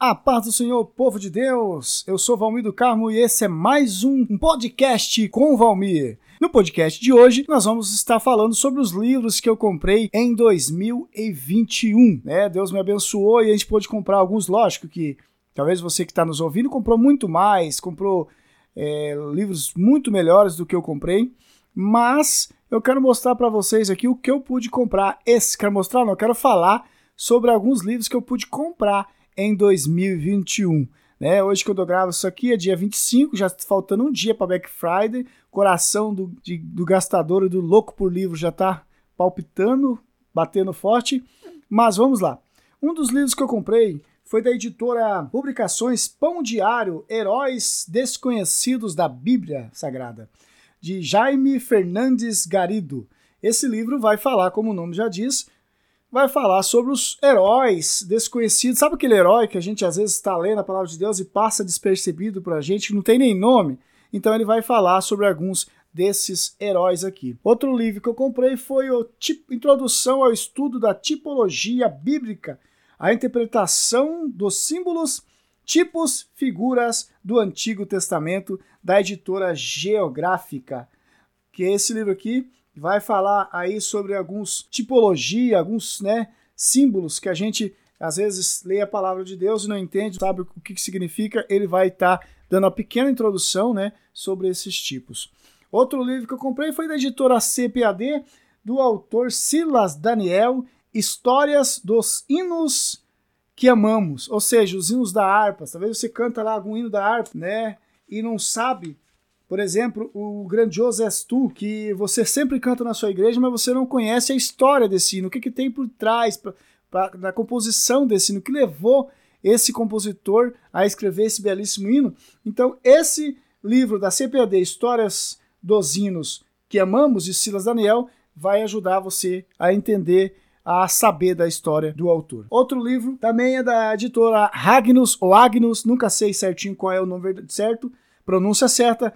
A paz do Senhor, povo de Deus! Eu sou Valmir do Carmo e esse é mais um podcast com Valmir. No podcast de hoje, nós vamos estar falando sobre os livros que eu comprei em 2021. Né? Deus me abençoou e a gente pôde comprar alguns, lógico que talvez você que está nos ouvindo comprou muito mais, comprou é, livros muito melhores do que eu comprei, mas eu quero mostrar para vocês aqui o que eu pude comprar. Esse, quero mostrar, não, quero falar sobre alguns livros que eu pude comprar em 2021. Né? Hoje que eu gravo isso aqui é dia 25, já faltando um dia para Black Friday. Coração do, de, do gastador e do louco por livro já está palpitando, batendo forte. Mas vamos lá. Um dos livros que eu comprei foi da editora Publicações Pão Diário Heróis Desconhecidos da Bíblia Sagrada, de Jaime Fernandes Garido. Esse livro vai falar, como o nome já diz, vai falar sobre os heróis desconhecidos. Sabe aquele herói que a gente às vezes está lendo a palavra de Deus e passa despercebido para a gente, que não tem nem nome? Então ele vai falar sobre alguns desses heróis aqui. Outro livro que eu comprei foi o Introdução ao Estudo da Tipologia Bíblica, a interpretação dos símbolos, tipos, figuras do Antigo Testamento, da editora Geográfica. Que esse livro aqui vai falar aí sobre alguns tipologia, alguns né, símbolos que a gente às vezes lê a palavra de Deus e não entende, sabe o que, que significa, ele vai estar tá dando uma pequena introdução né, sobre esses tipos. Outro livro que eu comprei foi da editora CPAD, do autor Silas Daniel, Histórias dos Hinos que Amamos, ou seja, os hinos da harpa. Talvez você canta lá algum hino da harpa, né, e não sabe por exemplo, o grandioso És Tu, que você sempre canta na sua igreja, mas você não conhece a história desse hino, o que, que tem por trás pra, pra, da composição desse hino, que levou esse compositor a escrever esse belíssimo hino. Então, esse livro da CPAD, Histórias dos Hinos que Amamos, de Silas Daniel, vai ajudar você a entender a saber da história do autor. Outro livro também é da editora Agnus ou Agnus, nunca sei certinho qual é o nome certo, pronúncia certa,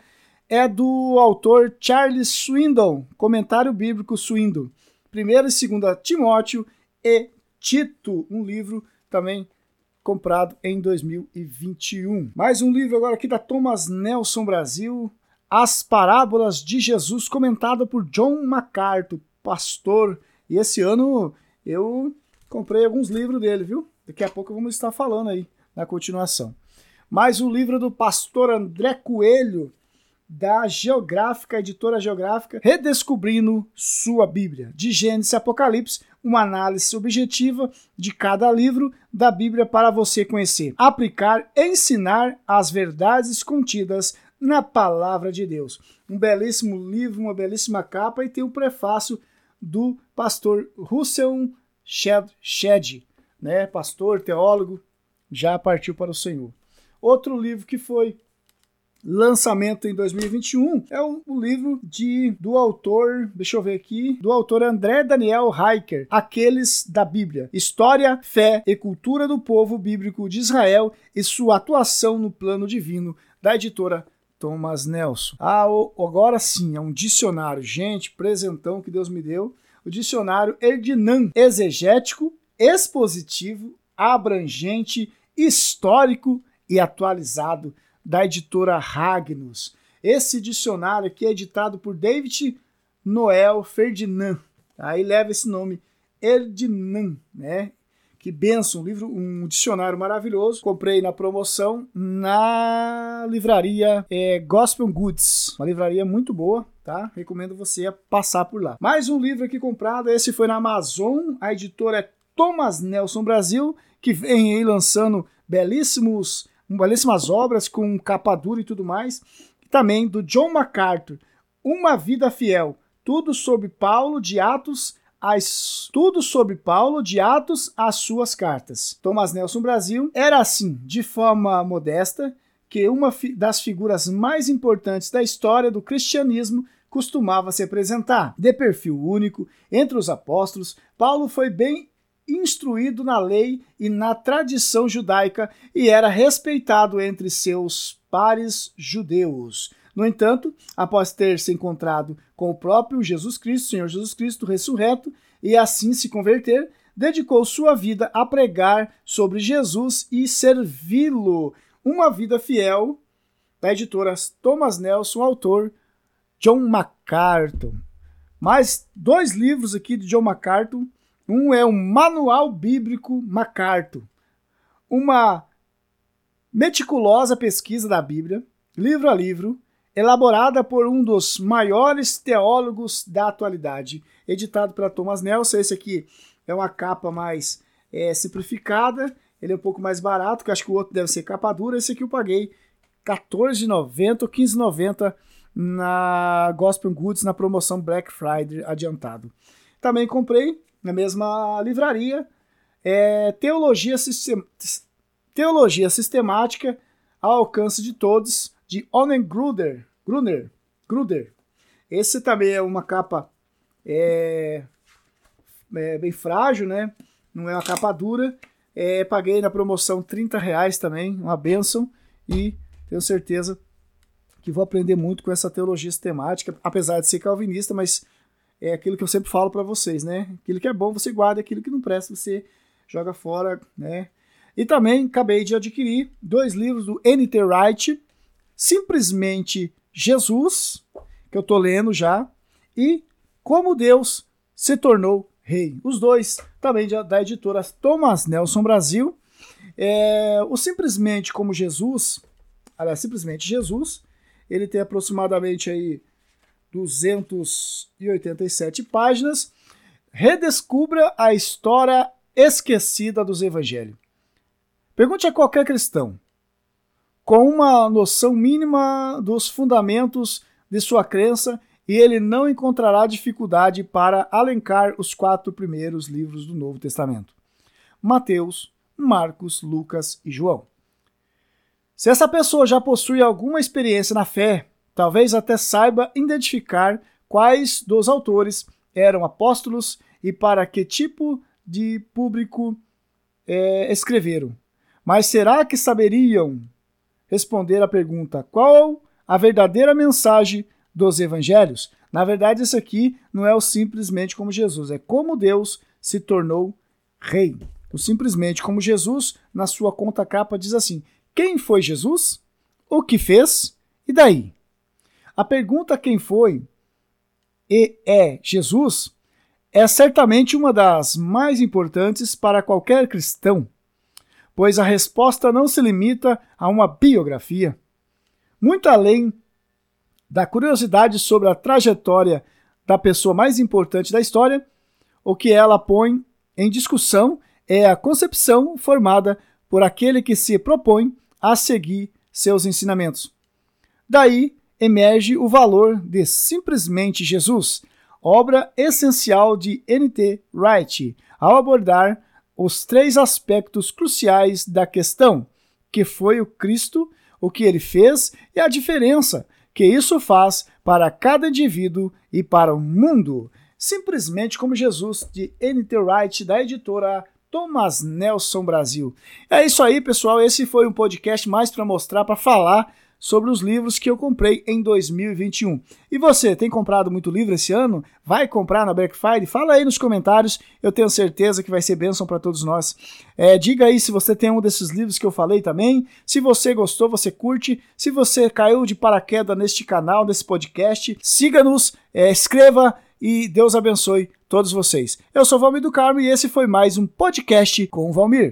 é do autor Charles Swindon, comentário bíblico Swindon. 1 e 2 Timóteo e Tito, um livro também comprado em 2021. Mais um livro agora aqui da Thomas Nelson Brasil, As Parábolas de Jesus, comentado por John MacArthur, pastor. E esse ano eu comprei alguns livros dele, viu? Daqui a pouco vamos estar falando aí na continuação. Mais um livro do pastor André Coelho, da Geográfica, editora Geográfica, redescobrindo sua Bíblia, de Gênesis e Apocalipse, uma análise objetiva de cada livro da Bíblia para você conhecer, aplicar, ensinar as verdades contidas na palavra de Deus. Um belíssimo livro, uma belíssima capa e tem o um prefácio do pastor Russell Shedd, né, pastor, teólogo, já partiu para o Senhor. Outro livro que foi lançamento em 2021 é o, livro de do autor, deixa eu ver aqui, do autor André Daniel Heiker, Aqueles da Bíblia: História, Fé e Cultura do Povo Bíblico de Israel e sua atuação no plano divino, da editora Thomas Nelson. Ah, agora sim, é um dicionário, gente, presentão que Deus me deu. O dicionário Erdinan, exegético, expositivo, abrangente, histórico e atualizado da editora Ragnus. Esse dicionário aqui é editado por David Noel Ferdinand. Aí leva esse nome, Ferdinand, né? Que benção, um livro, um dicionário maravilhoso. Comprei na promoção na livraria é, Gospel Goods, uma livraria muito boa, tá? Recomendo você passar por lá. Mais um livro aqui comprado, esse foi na Amazon, a editora é Thomas Nelson Brasil, que vem aí lançando belíssimos belíssimas obras com capa dura e tudo mais. E também do John MacArthur, Uma Vida Fiel, tudo sobre Paulo de Atos as, tudo sobre Paulo, de Atos às suas cartas. Thomas Nelson Brasil era assim, de forma modesta, que uma fi das figuras mais importantes da história do cristianismo costumava se apresentar. De perfil único entre os apóstolos, Paulo foi bem instruído na lei e na tradição judaica e era respeitado entre seus pares judeus. No entanto, após ter se encontrado com o próprio Jesus Cristo, Senhor Jesus Cristo ressurreto, e assim se converter, dedicou sua vida a pregar sobre Jesus e servi-lo. Uma vida fiel, da editora Thomas Nelson, autor John MacArthur. Mais dois livros aqui de John MacArthur. Um é o Manual Bíblico MacArthur, uma meticulosa pesquisa da Bíblia, livro a livro, elaborada por um dos maiores teólogos da atualidade, editado pela Thomas Nelson. Esse aqui é uma capa mais é, simplificada, ele é um pouco mais barato, que acho que o outro deve ser capa dura. Esse aqui eu paguei R$14,90 ou R$15,90 na Gospel Goods na promoção Black Friday adiantado. Também comprei na mesma livraria é, Teologia, Sistem Teologia Sistemática ao Alcance de Todos, de Owen Gruder. Gruner. Gruder. Esse também é uma capa é, é, bem frágil, né? Não é uma capa dura. É, paguei na promoção 30 reais também, uma benção. E tenho certeza que vou aprender muito com essa teologia sistemática, apesar de ser calvinista, mas é aquilo que eu sempre falo para vocês, né? Aquilo que é bom você guarda, aquilo que não presta você joga fora, né? E também acabei de adquirir dois livros do N.T. Wright, Simplesmente Jesus, que eu tô lendo já, e Como Deus se tornou rei. Os dois também da editora Thomas Nelson Brasil. É, o Simplesmente como Jesus, aliás, Simplesmente Jesus, ele tem aproximadamente aí 287 páginas. Redescubra a história esquecida dos evangelhos. Pergunte a qualquer cristão, com uma noção mínima dos fundamentos de sua crença, e ele não encontrará dificuldade para alencar os quatro primeiros livros do Novo Testamento: Mateus, Marcos, Lucas e João. Se essa pessoa já possui alguma experiência na fé, talvez até saiba identificar quais dos autores eram apóstolos e para que tipo de público é, escreveram. Mas será que saberiam responder à pergunta qual a verdadeira mensagem dos evangelhos? Na verdade, isso aqui não é o simplesmente como Jesus, é como Deus se tornou rei. O simplesmente como Jesus, na sua conta capa, diz assim: quem foi Jesus? O que fez? E daí? A pergunta quem foi e é Jesus é certamente uma das mais importantes para qualquer cristão, pois a resposta não se limita a uma biografia. Muito além da curiosidade sobre a trajetória da pessoa mais importante da história, o que ela põe em discussão é a concepção formada por aquele que se propõe a seguir seus ensinamentos. Daí emerge o valor de Simplesmente Jesus, obra essencial de N.T. Wright, ao abordar os três aspectos cruciais da questão, que foi o Cristo, o que ele fez e a diferença que isso faz para cada indivíduo e para o mundo. Simplesmente como Jesus, de N.T. Wright, da editora Thomas Nelson Brasil. É isso aí, pessoal. Esse foi um podcast mais para mostrar, para falar sobre os livros que eu comprei em 2021. E você, tem comprado muito livro esse ano? Vai comprar na Black Friday? Fala aí nos comentários, eu tenho certeza que vai ser bênção para todos nós. É, diga aí se você tem um desses livros que eu falei também. Se você gostou, você curte. Se você caiu de paraquedas neste canal, nesse podcast, siga-nos, é, escreva e Deus abençoe todos vocês. Eu sou Valmir do Carmo e esse foi mais um podcast com o Valmir.